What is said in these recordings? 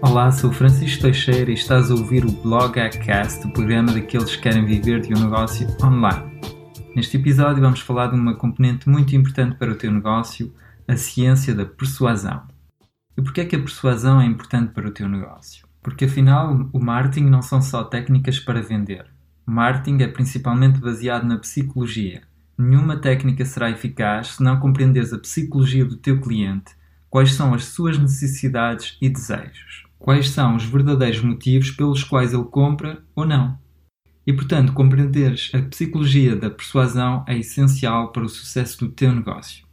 Olá, sou Francisco Teixeira e estás a ouvir o Blog Hackcast, o programa daqueles que querem viver de um negócio online. Neste episódio vamos falar de uma componente muito importante para o teu negócio, a ciência da persuasão. E porquê é que a persuasão é importante para o teu negócio? Porque afinal, o marketing não são só técnicas para vender. O marketing é principalmente baseado na psicologia. Nenhuma técnica será eficaz se não compreenderes a psicologia do teu cliente, quais são as suas necessidades e desejos quais são os verdadeiros motivos pelos quais ele compra ou não. E portanto, compreenderes a psicologia da persuasão é essencial para o sucesso do teu negócio.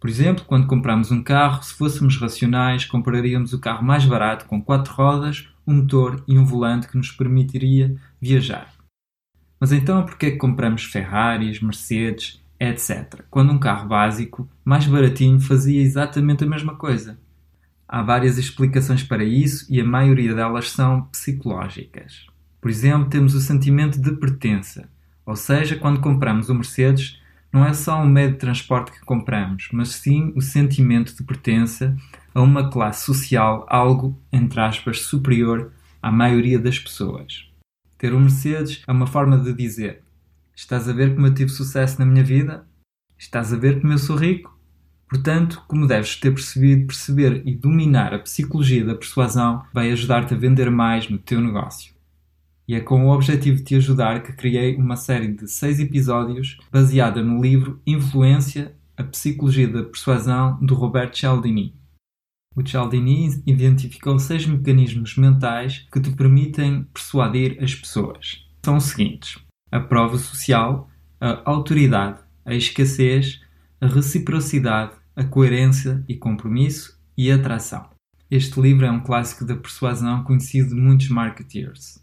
Por exemplo, quando compramos um carro, se fôssemos racionais, compraríamos o carro mais barato com quatro rodas, um motor e um volante que nos permitiria viajar. Mas então, por que é que compramos Ferraris, Mercedes, etc., quando um carro básico, mais baratinho, fazia exatamente a mesma coisa? Há várias explicações para isso e a maioria delas são psicológicas. Por exemplo, temos o sentimento de pertença, ou seja, quando compramos o Mercedes, não é só um meio de transporte que compramos, mas sim o sentimento de pertença a uma classe social algo, entre aspas, superior à maioria das pessoas. Ter um Mercedes é uma forma de dizer: Estás a ver como eu tive sucesso na minha vida? Estás a ver como eu sou rico? Portanto, como deves ter percebido, perceber e dominar a psicologia da persuasão vai ajudar-te a vender mais no teu negócio. E é com o objetivo de te ajudar que criei uma série de seis episódios baseada no livro Influência, a Psicologia da Persuasão, do Robert Cialdini. O Cialdini identificou seis mecanismos mentais que te permitem persuadir as pessoas. São os seguintes: a prova social, a autoridade, a escassez, a reciprocidade, a coerência e compromisso e atração. Este livro é um clássico da persuasão conhecido de muitos marketeers.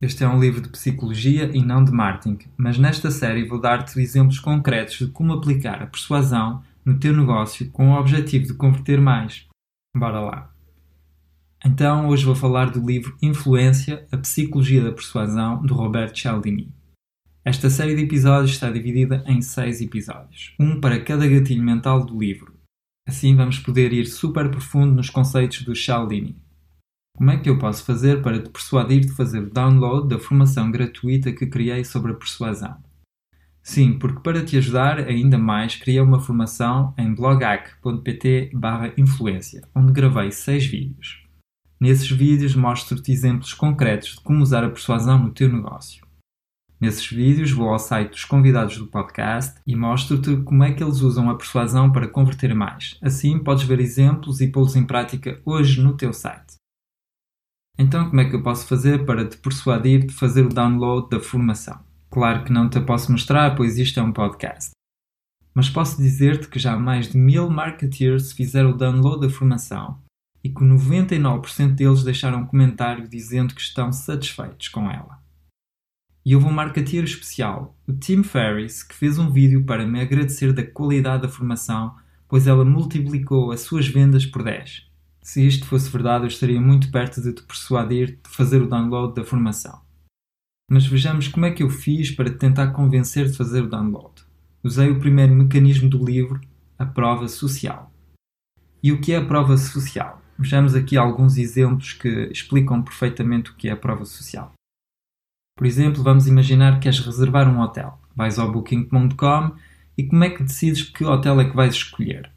Este é um livro de psicologia e não de marketing, mas nesta série vou dar-te exemplos concretos de como aplicar a persuasão no teu negócio com o objetivo de converter mais. Bora lá! Então, hoje vou falar do livro Influência, a Psicologia da Persuasão, de Robert Cialdini. Esta série de episódios está dividida em seis episódios, um para cada gatilho mental do livro. Assim vamos poder ir super profundo nos conceitos do Cialdini. Como é que eu posso fazer para te persuadir de fazer o download da formação gratuita que criei sobre a persuasão? Sim, porque para te ajudar ainda mais, criei uma formação em bloghack.pt influência, onde gravei seis vídeos. Nesses vídeos mostro-te exemplos concretos de como usar a persuasão no teu negócio. Nesses vídeos vou ao site dos convidados do podcast e mostro-te como é que eles usam a persuasão para converter mais. Assim podes ver exemplos e pô-los em prática hoje no teu site. Então, como é que eu posso fazer para te persuadir de fazer o download da formação? Claro que não te posso mostrar, pois isto é um podcast. Mas posso dizer-te que já mais de mil marketeers fizeram o download da formação e que 99% deles deixaram um comentário dizendo que estão satisfeitos com ela. E houve um marketeer especial, o Tim Ferriss, que fez um vídeo para me agradecer da qualidade da formação, pois ela multiplicou as suas vendas por 10. Se isto fosse verdade, eu estaria muito perto de te persuadir de fazer o download da formação. Mas vejamos como é que eu fiz para te tentar convencer de fazer o download. Usei o primeiro mecanismo do livro, a prova social. E o que é a prova social? Vejamos aqui alguns exemplos que explicam perfeitamente o que é a prova social. Por exemplo, vamos imaginar que queres reservar um hotel. Vais ao booking.com e como é que decides que hotel é que vais escolher?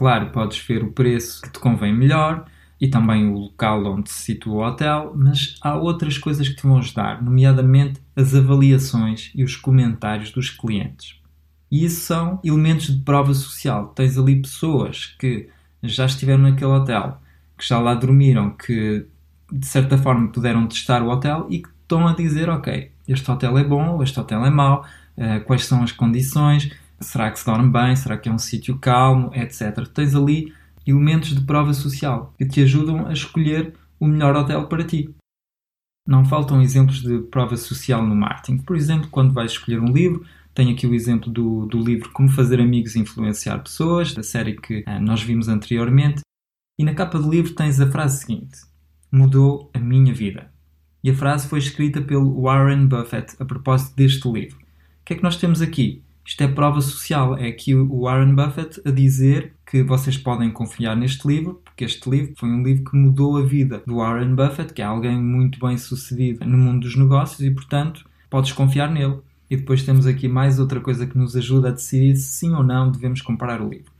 Claro, podes ver o preço que te convém melhor e também o local onde se situa o hotel, mas há outras coisas que te vão ajudar, nomeadamente as avaliações e os comentários dos clientes. E isso são elementos de prova social. Tens ali pessoas que já estiveram naquele hotel, que já lá dormiram, que de certa forma puderam testar o hotel e que estão a dizer, ok, este hotel é bom, este hotel é mau, uh, quais são as condições, será que se dorme bem, será que é um sítio calmo, etc. Tens ali elementos de prova social que te ajudam a escolher o melhor hotel para ti. Não faltam exemplos de prova social no marketing. Por exemplo, quando vais escolher um livro, tenho aqui o exemplo do, do livro Como Fazer Amigos e Influenciar Pessoas, da série que uh, nós vimos anteriormente. E na capa do livro tens a frase seguinte: Mudou a minha vida. E a frase foi escrita pelo Warren Buffett a propósito deste livro. O que é que nós temos aqui? Isto é prova social. É aqui o Warren Buffett a dizer que vocês podem confiar neste livro, porque este livro foi um livro que mudou a vida do Warren Buffett, que é alguém muito bem sucedido no mundo dos negócios e, portanto, podes confiar nele. E depois temos aqui mais outra coisa que nos ajuda a decidir se sim ou não devemos comprar o livro.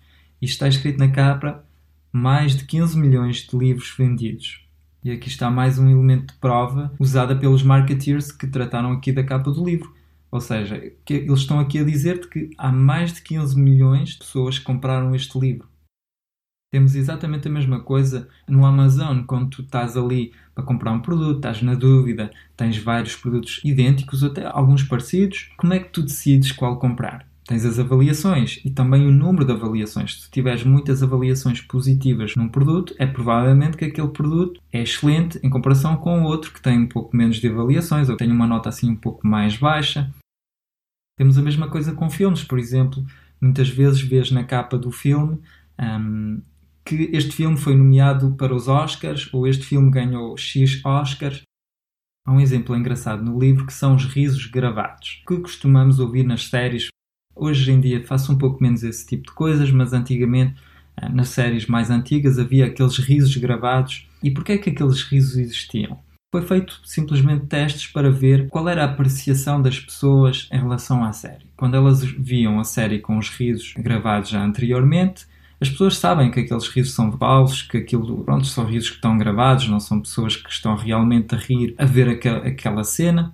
Isto está escrito na capa: mais de 15 milhões de livros vendidos. E aqui está mais um elemento de prova usada pelos marketeers que trataram aqui da capa do livro. Ou seja, eles estão aqui a dizer-te que há mais de 15 milhões de pessoas que compraram este livro. Temos exatamente a mesma coisa no Amazon, quando tu estás ali para comprar um produto, estás na dúvida, tens vários produtos idênticos, até alguns parecidos, como é que tu decides qual comprar? Tens as avaliações e também o número de avaliações. Se tiveres muitas avaliações positivas num produto, é provavelmente que aquele produto é excelente em comparação com outro que tem um pouco menos de avaliações ou tem uma nota assim um pouco mais baixa. Temos a mesma coisa com filmes, por exemplo. Muitas vezes vês na capa do filme um, que este filme foi nomeado para os Oscars ou este filme ganhou X Oscars. Há um exemplo engraçado no livro que são os risos gravados, que costumamos ouvir nas séries. Hoje em dia faço um pouco menos esse tipo de coisas, mas antigamente, ah, nas séries mais antigas, havia aqueles risos gravados. E porquê é que aqueles risos existiam? Foi feito simplesmente testes para ver qual era a apreciação das pessoas em relação à série. Quando elas viam a série com os risos gravados já anteriormente, as pessoas sabem que aqueles risos são falsos, que aquilo, pronto, são risos que estão gravados, não são pessoas que estão realmente a rir a ver aquel, aquela cena.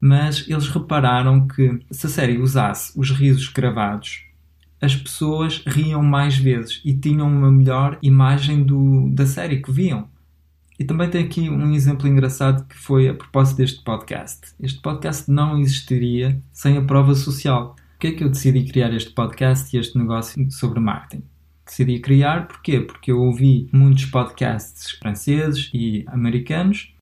Mas eles repararam que se a série usasse os risos gravados, as pessoas riam mais vezes e tinham uma melhor imagem do, da série que viam. E também tem aqui um exemplo engraçado que foi a propósito deste podcast. Este podcast não existiria sem a prova social. Por que é que eu decidi criar este podcast e este negócio sobre marketing? decidi criar. Porquê? Porque eu ouvi muitos podcasts franceses e americanos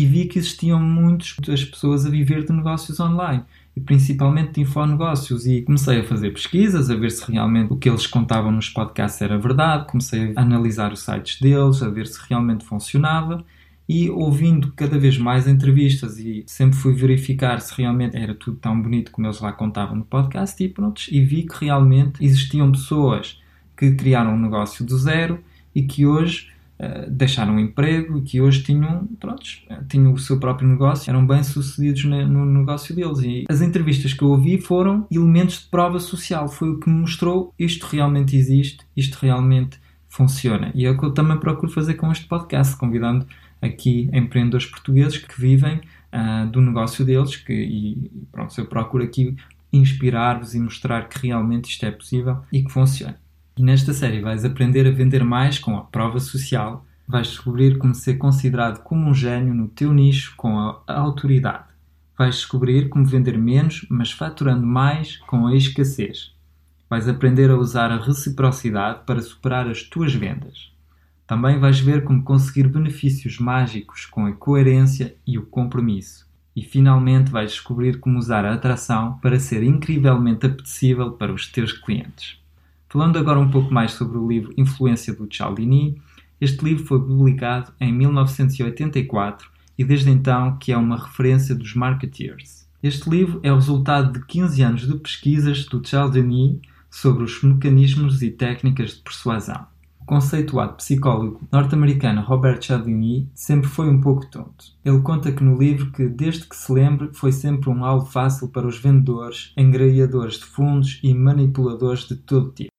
e vi que existiam muitas pessoas a viver de negócios online e principalmente de infonegócios e comecei a fazer pesquisas a ver se realmente o que eles contavam nos podcasts era verdade, comecei a analisar os sites deles, a ver se realmente funcionava e ouvindo cada vez mais entrevistas e sempre fui verificar se realmente era tudo tão bonito como eles lá contavam no podcast e pronto, e vi que realmente existiam pessoas que criaram um negócio do zero e que hoje uh, deixaram o emprego e que hoje tinham, prontos, eh, tinham o seu próprio negócio, eram bem sucedidos no, no negócio deles. E as entrevistas que eu ouvi foram elementos de prova social, foi o que me mostrou isto realmente existe, isto realmente funciona. E é o que eu também procuro fazer com este podcast, convidando aqui empreendedores portugueses que vivem uh, do negócio deles que, e pronto, eu procuro aqui inspirar-vos e mostrar que realmente isto é possível e que funciona. E nesta série vais aprender a vender mais com a prova social, vais descobrir como ser considerado como um gênio no teu nicho com a autoridade. Vais descobrir como vender menos, mas faturando mais com a escassez. Vais aprender a usar a reciprocidade para superar as tuas vendas. Também vais ver como conseguir benefícios mágicos com a coerência e o compromisso. E finalmente vais descobrir como usar a atração para ser incrivelmente apetecível para os teus clientes. Falando agora um pouco mais sobre o livro Influência do Cialdini, este livro foi publicado em 1984 e desde então que é uma referência dos marketeers. Este livro é o resultado de 15 anos de pesquisas do Cialdini sobre os mecanismos e técnicas de persuasão. O conceituado psicólogo norte-americano Robert Cialdini sempre foi um pouco tonto. Ele conta que no livro que, desde que se lembre, foi sempre um alvo fácil para os vendedores, engreiadores de fundos e manipuladores de todo tipo.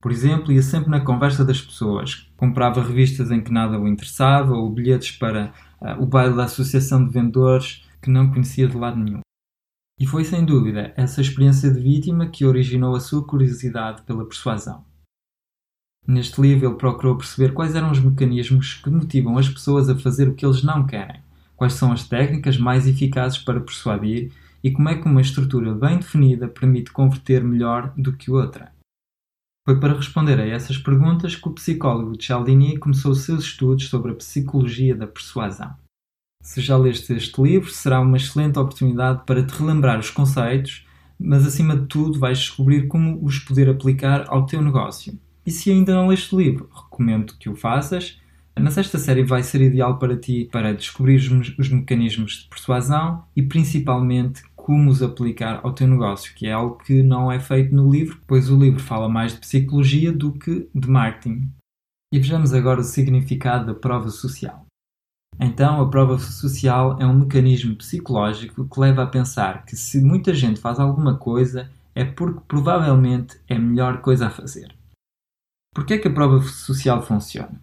Por exemplo, ia sempre na conversa das pessoas, comprava revistas em que nada o interessava ou bilhetes para uh, o baile da Associação de Vendedores que não conhecia de lado nenhum. E foi sem dúvida essa experiência de vítima que originou a sua curiosidade pela persuasão. Neste livro, ele procurou perceber quais eram os mecanismos que motivam as pessoas a fazer o que eles não querem, quais são as técnicas mais eficazes para persuadir e como é que uma estrutura bem definida permite converter melhor do que outra. Foi para responder a essas perguntas que o psicólogo Cialdini começou seus estudos sobre a psicologia da persuasão. Se já leste este livro, será uma excelente oportunidade para te relembrar os conceitos, mas acima de tudo vais descobrir como os poder aplicar ao teu negócio. E se ainda não leste o livro, recomendo que o faças. Na sexta série vai ser ideal para ti para descobrir os mecanismos de persuasão e principalmente como os aplicar ao teu negócio, que é algo que não é feito no livro, pois o livro fala mais de psicologia do que de marketing. E vejamos agora o significado da prova social. Então, a prova social é um mecanismo psicológico que leva a pensar que se muita gente faz alguma coisa é porque provavelmente é a melhor coisa a fazer. Por que é que a prova social funciona?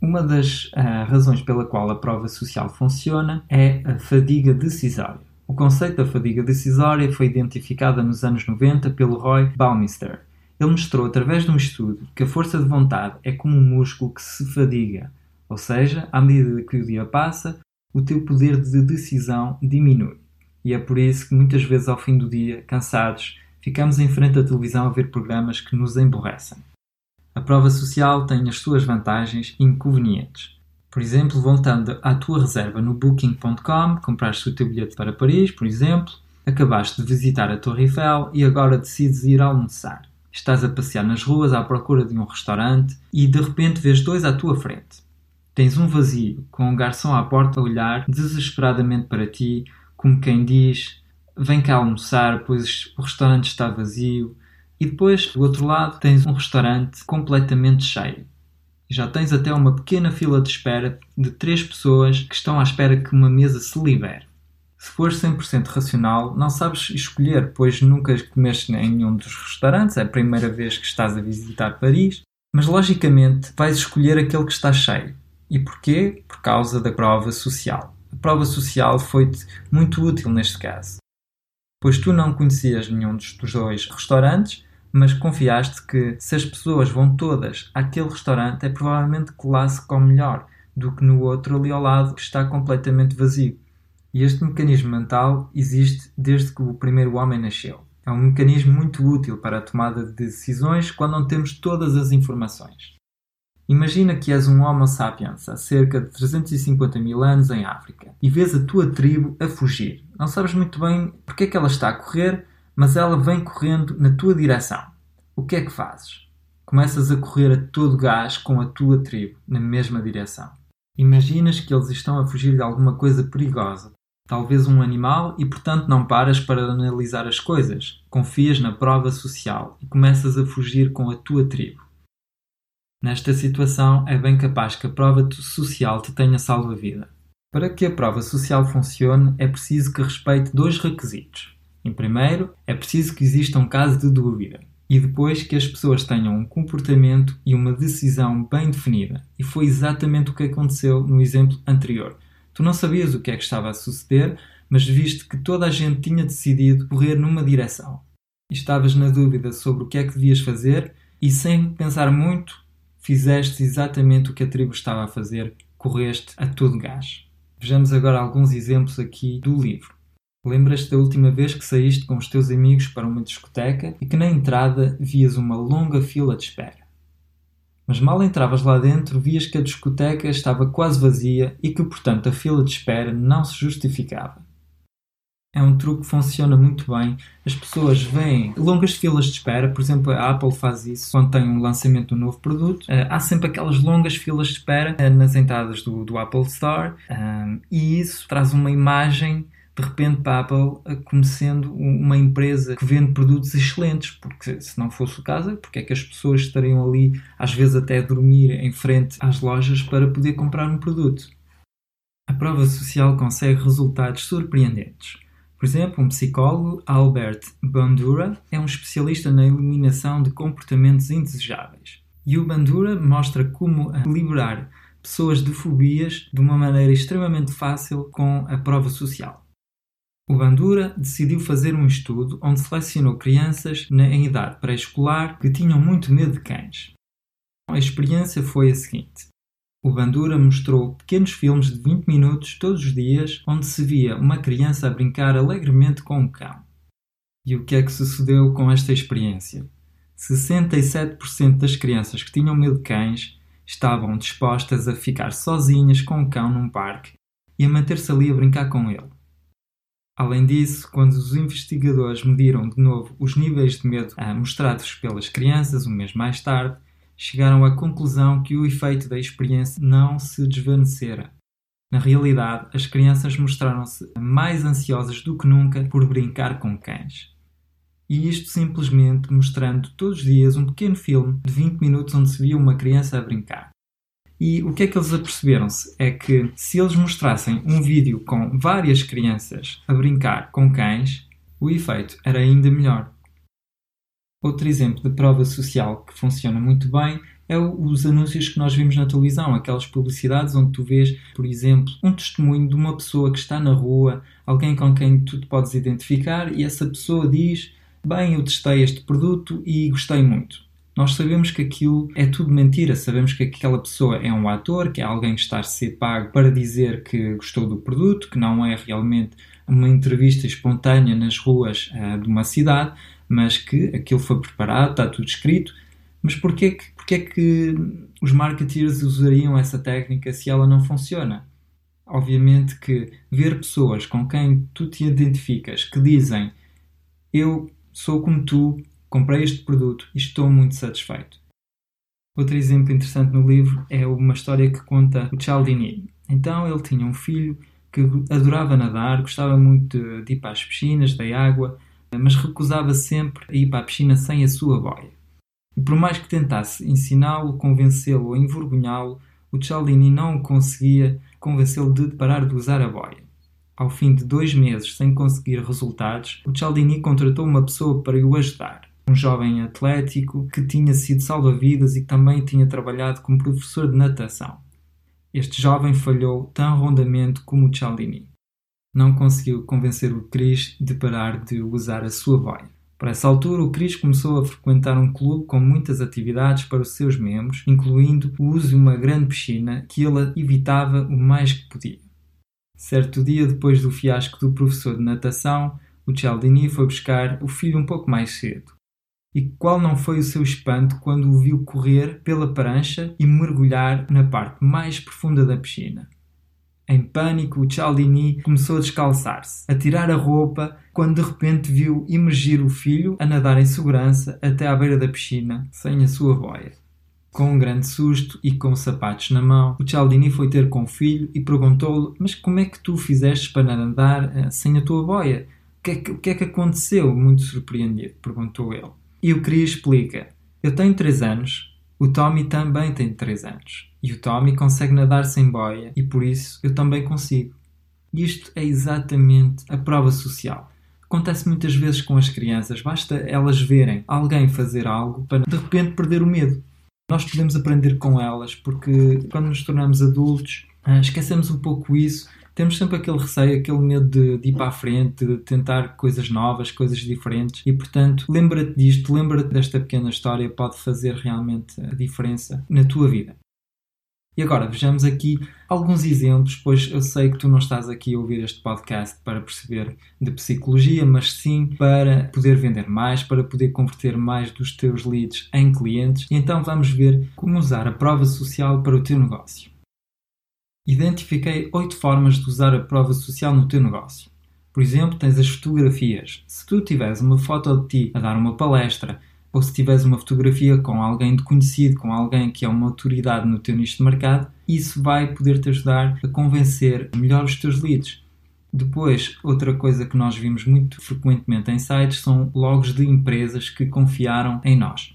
Uma das uh, razões pela qual a prova social funciona é a fadiga decisória. O conceito da fadiga decisória foi identificado nos anos 90 pelo Roy Baumeister. Ele mostrou através de um estudo que a força de vontade é como um músculo que se fadiga, ou seja, à medida que o dia passa, o teu poder de decisão diminui. E é por isso que muitas vezes ao fim do dia, cansados, ficamos em frente à televisão a ver programas que nos emborrecem. A prova social tem as suas vantagens e inconvenientes. Por exemplo, voltando à tua reserva no Booking.com, compraste o teu bilhete para Paris, por exemplo, acabaste de visitar a Torre Eiffel e agora decides ir almoçar. Estás a passear nas ruas à procura de um restaurante e de repente vês dois à tua frente. Tens um vazio, com um garçom à porta a olhar desesperadamente para ti, como quem diz: Vem cá almoçar, pois o restaurante está vazio, e depois, do outro lado, tens um restaurante completamente cheio. Já tens até uma pequena fila de espera de três pessoas que estão à espera que uma mesa se libere. Se fores 100% racional, não sabes escolher, pois nunca comeste em nenhum dos restaurantes, é a primeira vez que estás a visitar Paris, mas logicamente vais escolher aquele que está cheio. E porquê? Por causa da prova social. A prova social foi-te muito útil neste caso pois tu não conhecias nenhum dos dois restaurantes, mas confiaste que se as pessoas vão todas àquele restaurante é provavelmente que lá se come melhor do que no outro ali ao lado que está completamente vazio. E este mecanismo mental existe desde que o primeiro homem nasceu. É um mecanismo muito útil para a tomada de decisões quando não temos todas as informações. Imagina que és um Homo sapiens há cerca de 350 mil anos em África e vês a tua tribo a fugir. Não sabes muito bem porque é que ela está a correr, mas ela vem correndo na tua direção. O que é que fazes? Começas a correr a todo gás com a tua tribo, na mesma direção. Imaginas que eles estão a fugir de alguma coisa perigosa, talvez um animal, e portanto não paras para analisar as coisas. Confias na prova social e começas a fugir com a tua tribo. Nesta situação, é bem capaz que a prova social te tenha salvo a vida. Para que a prova social funcione, é preciso que respeite dois requisitos. Em primeiro, é preciso que exista um caso de dúvida, e depois que as pessoas tenham um comportamento e uma decisão bem definida. E foi exatamente o que aconteceu no exemplo anterior. Tu não sabias o que é que estava a suceder, mas viste que toda a gente tinha decidido correr numa direção. E estavas na dúvida sobre o que é que devias fazer, e sem pensar muito, Fizeste exatamente o que a tribo estava a fazer, correste a todo gás. Vejamos agora alguns exemplos aqui do livro. Lembras-te da última vez que saíste com os teus amigos para uma discoteca e que na entrada vias uma longa fila de espera. Mas mal entravas lá dentro, vias que a discoteca estava quase vazia e que, portanto, a fila de espera não se justificava é um truque que funciona muito bem. As pessoas veem longas filas de espera, por exemplo, a Apple faz isso quando tem um lançamento de um novo produto. Uh, há sempre aquelas longas filas de espera uh, nas entradas do, do Apple Store um, e isso traz uma imagem de repente para a Apple como sendo uma empresa que vende produtos excelentes, porque se não fosse o caso, porque é que as pessoas estariam ali, às vezes até a dormir em frente às lojas para poder comprar um produto? A prova social consegue resultados surpreendentes. Por exemplo, um psicólogo, Albert Bandura, é um especialista na eliminação de comportamentos indesejáveis. E o Bandura mostra como liberar pessoas de fobias de uma maneira extremamente fácil com a prova social. O Bandura decidiu fazer um estudo onde selecionou crianças em idade pré-escolar que tinham muito medo de cães. A experiência foi a seguinte: o Bandura mostrou pequenos filmes de 20 minutos todos os dias onde se via uma criança a brincar alegremente com um cão. E o que é que sucedeu com esta experiência? 67% das crianças que tinham medo de cães estavam dispostas a ficar sozinhas com o cão num parque e a manter-se ali a brincar com ele. Além disso, quando os investigadores mediram de novo os níveis de medo mostrados pelas crianças um mês mais tarde, chegaram à conclusão que o efeito da experiência não se desvanecera. Na realidade, as crianças mostraram-se mais ansiosas do que nunca por brincar com cães. E isto simplesmente mostrando todos os dias um pequeno filme de 20 minutos onde se via uma criança a brincar. E o que é que eles aperceberam-se? É que se eles mostrassem um vídeo com várias crianças a brincar com cães, o efeito era ainda melhor. Outro exemplo de prova social que funciona muito bem é os anúncios que nós vimos na televisão, aquelas publicidades onde tu vês, por exemplo, um testemunho de uma pessoa que está na rua, alguém com quem tu te podes identificar e essa pessoa diz: Bem, eu testei este produto e gostei muito. Nós sabemos que aquilo é tudo mentira, sabemos que aquela pessoa é um ator, que é alguém que está a ser pago para dizer que gostou do produto, que não é realmente uma entrevista espontânea nas ruas uh, de uma cidade, mas que aquilo foi preparado, está tudo escrito. Mas porquê que, porquê que os marketeers usariam essa técnica se ela não funciona? Obviamente que ver pessoas com quem tu te identificas que dizem eu sou como tu, comprei este produto e estou muito satisfeito. Outro exemplo interessante no livro é uma história que conta o Cialdini. Então ele tinha um filho que adorava nadar, gostava muito de ir para as piscinas, da água, mas recusava sempre a ir para a piscina sem a sua boia. E por mais que tentasse ensiná-lo, convencê-lo ou envergonhá-lo, o Cialdini não conseguia convencê-lo de parar de usar a boia. Ao fim de dois meses sem conseguir resultados, o Cialdini contratou uma pessoa para o ajudar um jovem atlético que tinha sido salva-vidas e também tinha trabalhado como professor de natação. Este jovem falhou tão rondamente como Cialdini. Não conseguiu convencer o Chris de parar de usar a sua boia. Por essa altura, o Chris começou a frequentar um clube com muitas atividades para os seus membros, incluindo o uso de uma grande piscina que ele evitava o mais que podia. Certo dia, depois do fiasco do professor de natação, o Cialdini foi buscar o filho um pouco mais cedo. E qual não foi o seu espanto quando o viu correr pela prancha e mergulhar na parte mais profunda da piscina? Em pânico, o Cialdini começou a descalçar-se, a tirar a roupa, quando de repente viu emergir o filho a nadar em segurança até à beira da piscina, sem a sua boia. Com um grande susto e com sapatos na mão, o Cialdini foi ter com o filho e perguntou-lhe: Mas como é que tu fizeste para nadar eh, sem a tua boia? O que, é que, que é que aconteceu? Muito surpreendido, perguntou ele. E o Cria explica: Eu tenho 3 anos, o Tommy também tem 3 anos. E o Tommy consegue nadar sem boia e por isso eu também consigo. Isto é exatamente a prova social. Acontece muitas vezes com as crianças, basta elas verem alguém fazer algo para de repente perder o medo. Nós podemos aprender com elas porque quando nos tornamos adultos ah, esquecemos um pouco isso temos sempre aquele receio, aquele medo de, de ir para a frente, de tentar coisas novas, coisas diferentes e, portanto, lembra-te disto, lembra-te desta pequena história, pode fazer realmente a diferença na tua vida. E agora vejamos aqui alguns exemplos, pois eu sei que tu não estás aqui a ouvir este podcast para perceber de psicologia, mas sim para poder vender mais, para poder converter mais dos teus leads em clientes. E então vamos ver como usar a prova social para o teu negócio. Identifiquei oito formas de usar a prova social no teu negócio. Por exemplo, tens as fotografias. Se tu tiveres uma foto de ti a dar uma palestra, ou se tiveres uma fotografia com alguém de conhecido, com alguém que é uma autoridade no teu nicho de mercado, isso vai poder te ajudar a convencer melhor os teus leads. Depois, outra coisa que nós vimos muito frequentemente em sites são logos de empresas que confiaram em nós.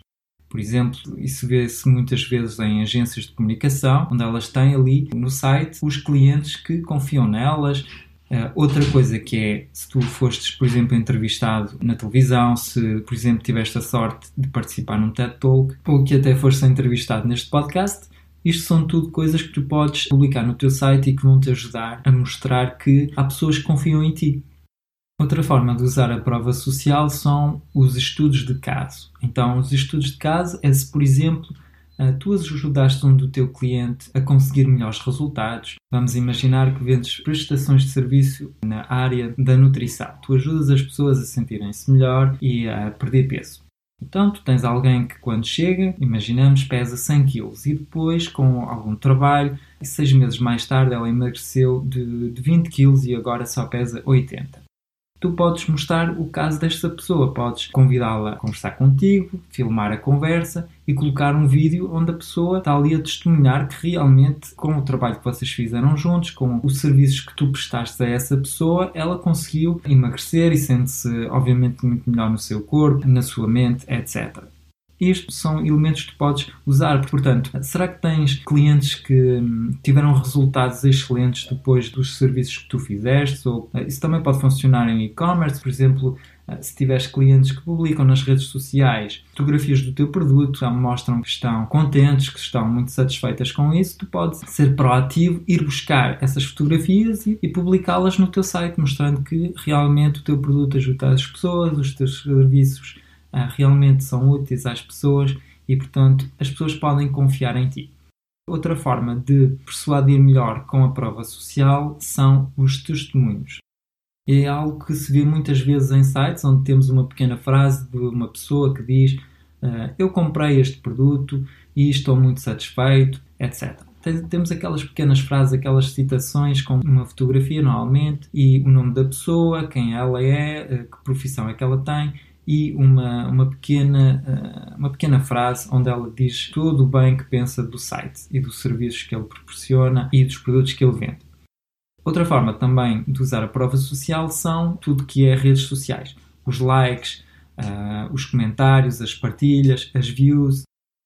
Por exemplo, isso vê-se muitas vezes em agências de comunicação, onde elas têm ali no site os clientes que confiam nelas. Uh, outra coisa que é, se tu fostes, por exemplo, entrevistado na televisão, se, por exemplo, tiveste a sorte de participar num TED Talk, ou que até foste entrevistado neste podcast, isto são tudo coisas que tu podes publicar no teu site e que vão te ajudar a mostrar que há pessoas que confiam em ti. Outra forma de usar a prova social são os estudos de caso. Então, os estudos de caso é se, por exemplo, eh, tu ajudaste um do teu cliente a conseguir melhores resultados. Vamos imaginar que vendes prestações de serviço na área da nutrição. Tu ajudas as pessoas a sentirem-se melhor e a perder peso. Então, tu tens alguém que quando chega, imaginamos, pesa 100 kg e depois, com algum trabalho, seis meses mais tarde ela emagreceu de, de 20 kg e agora só pesa 80. Tu podes mostrar o caso desta pessoa, podes convidá-la a conversar contigo, filmar a conversa e colocar um vídeo onde a pessoa está ali a testemunhar que realmente, com o trabalho que vocês fizeram juntos, com os serviços que tu prestaste a essa pessoa, ela conseguiu emagrecer e sente-se, obviamente, muito melhor no seu corpo, na sua mente, etc. Estes são elementos que podes usar. Portanto, será que tens clientes que hum, tiveram resultados excelentes depois dos serviços que tu fizeste? Ou, eh, isso também pode funcionar em e-commerce, por exemplo, eh, se tiveres clientes que publicam nas redes sociais fotografias do teu produto, então mostram que estão contentes, que estão muito satisfeitas com isso, tu podes ser proativo, ir buscar essas fotografias e, e publicá-las no teu site, mostrando que realmente o teu produto ajuda as pessoas, os teus serviços realmente são úteis às pessoas e, portanto, as pessoas podem confiar em ti. Outra forma de persuadir melhor com a prova social são os testemunhos. É algo que se vê muitas vezes em sites onde temos uma pequena frase de uma pessoa que diz uh, eu comprei este produto e estou muito satisfeito, etc. Temos aquelas pequenas frases, aquelas citações com uma fotografia normalmente e o nome da pessoa, quem ela é, uh, que profissão é que ela tem e uma, uma, pequena, eh, uma pequena frase onde ela diz tudo o bem que pensa do site e dos serviços que ele proporciona e dos produtos que ele vende. Outra forma também de usar a prova social são tudo que é redes sociais. Os likes, uh, os comentários, as partilhas, as views.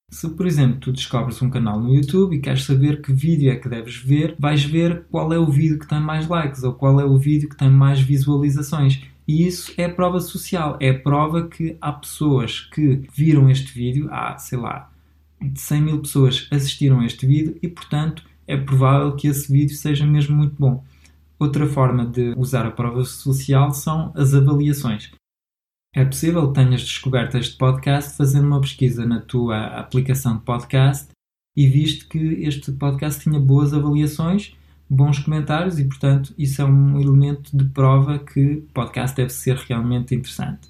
Se, por exemplo, tu descobres um canal no YouTube e queres saber que vídeo é que deves ver, vais ver qual é o vídeo que tem mais likes ou qual é o vídeo que tem mais visualizações e isso é prova social, é prova que há pessoas que viram este vídeo, há, sei lá, 100 mil pessoas assistiram a este vídeo e, portanto, é provável que esse vídeo seja mesmo muito bom. Outra forma de usar a prova social são as avaliações. É possível que tenhas descoberto este podcast fazendo uma pesquisa na tua aplicação de podcast e viste que este podcast tinha boas avaliações bons comentários e, portanto, isso é um elemento de prova que o podcast deve ser realmente interessante.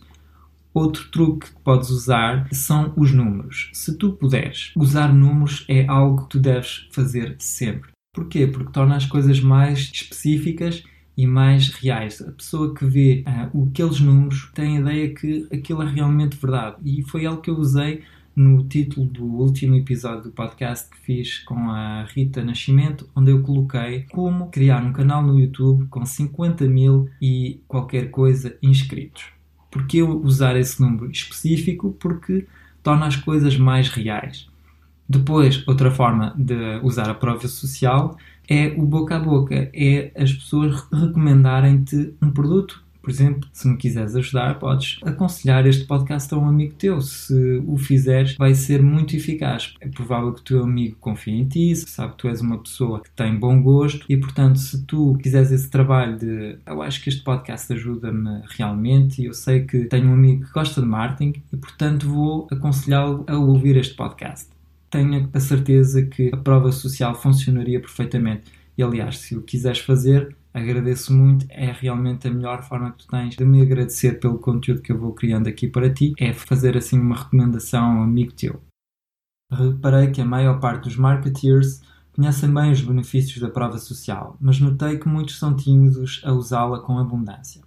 Outro truque que podes usar são os números. Se tu puderes, usar números é algo que tu deves fazer sempre. Porquê? Porque torna as coisas mais específicas e mais reais. A pessoa que vê uh, aqueles números tem a ideia que aquilo é realmente verdade. E foi algo que eu usei no título do último episódio do podcast que fiz com a Rita Nascimento, onde eu coloquei como criar um canal no YouTube com 50 mil e qualquer coisa inscritos. Porque eu usar esse número específico? Porque torna as coisas mais reais. Depois, outra forma de usar a prova social é o boca a boca, é as pessoas recomendarem-te um produto por exemplo, se me quiseres ajudar, podes aconselhar este podcast a um amigo teu. Se o fizeres, vai ser muito eficaz. É provável que o teu amigo confie em ti, sabe que tu és uma pessoa que tem bom gosto e, portanto, se tu quiseres esse trabalho de eu acho que este podcast ajuda-me realmente e eu sei que tenho um amigo que gosta de marketing e, portanto, vou aconselhá-lo a ouvir este podcast. Tenho a certeza que a prova social funcionaria perfeitamente. E, aliás, se o quiseres fazer, agradeço muito. É realmente a melhor forma que tu tens de me agradecer pelo conteúdo que eu vou criando aqui para ti, é fazer assim uma recomendação a um amigo teu. Reparei que a maior parte dos marketeers conhecem bem os benefícios da prova social, mas notei que muitos são tímidos a usá-la com abundância.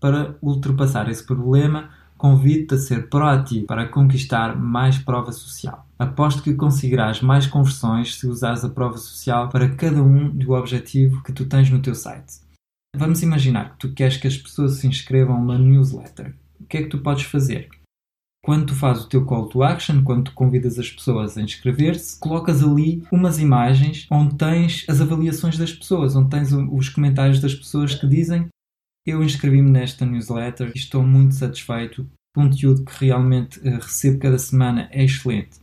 Para ultrapassar esse problema, convido-te a ser proativo para conquistar mais prova social. Aposto que conseguirás mais conversões se usares a prova social para cada um do objetivo que tu tens no teu site. Vamos imaginar que tu queres que as pessoas se inscrevam a uma newsletter. O que é que tu podes fazer? Quando tu fazes o teu call to action, quando tu convidas as pessoas a inscrever-se, colocas ali umas imagens onde tens as avaliações das pessoas, onde tens os comentários das pessoas que dizem eu inscrevi-me nesta newsletter e estou muito satisfeito. O conteúdo que realmente uh, recebo cada semana é excelente.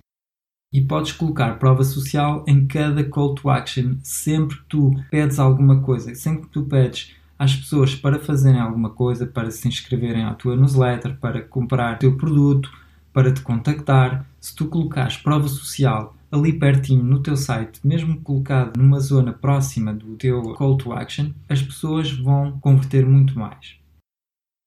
E podes colocar prova social em cada call to action, sempre que tu pedes alguma coisa, sempre que tu pedes às pessoas para fazerem alguma coisa, para se inscreverem à tua newsletter, para comprar o teu produto, para te contactar. Se tu colocares prova social ali pertinho no teu site, mesmo colocado numa zona próxima do teu call to action, as pessoas vão converter muito mais.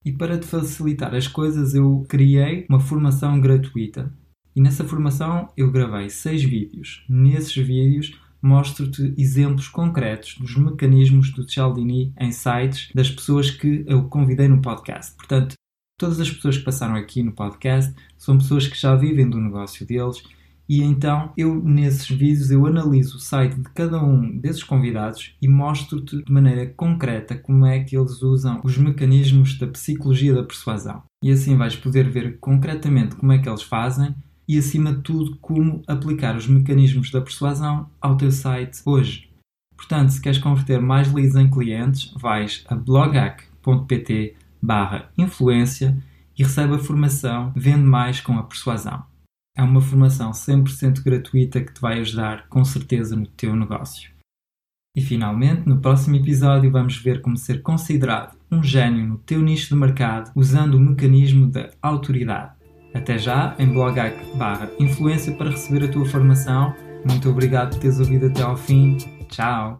E para te facilitar as coisas, eu criei uma formação gratuita. E nessa formação eu gravei seis vídeos. Nesses vídeos mostro-te exemplos concretos dos mecanismos do Cialdini em sites das pessoas que eu convidei no podcast. Portanto, todas as pessoas que passaram aqui no podcast são pessoas que já vivem do negócio deles e então eu nesses vídeos eu analiso o site de cada um desses convidados e mostro-te de maneira concreta como é que eles usam os mecanismos da psicologia da persuasão. E assim vais poder ver concretamente como é que eles fazem e acima de tudo como aplicar os mecanismos da persuasão ao teu site hoje. Portanto, se queres converter mais leads em clientes, vais a blogac.pt barra influência e recebe a formação Vende Mais com a Persuasão. É uma formação 100% gratuita que te vai ajudar com certeza no teu negócio. E finalmente, no próximo episódio, vamos ver como ser considerado um gênio no teu nicho de mercado usando o mecanismo da autoridade. Até já em blogac influência para receber a tua formação. Muito obrigado por teres ouvido até ao fim. Tchau!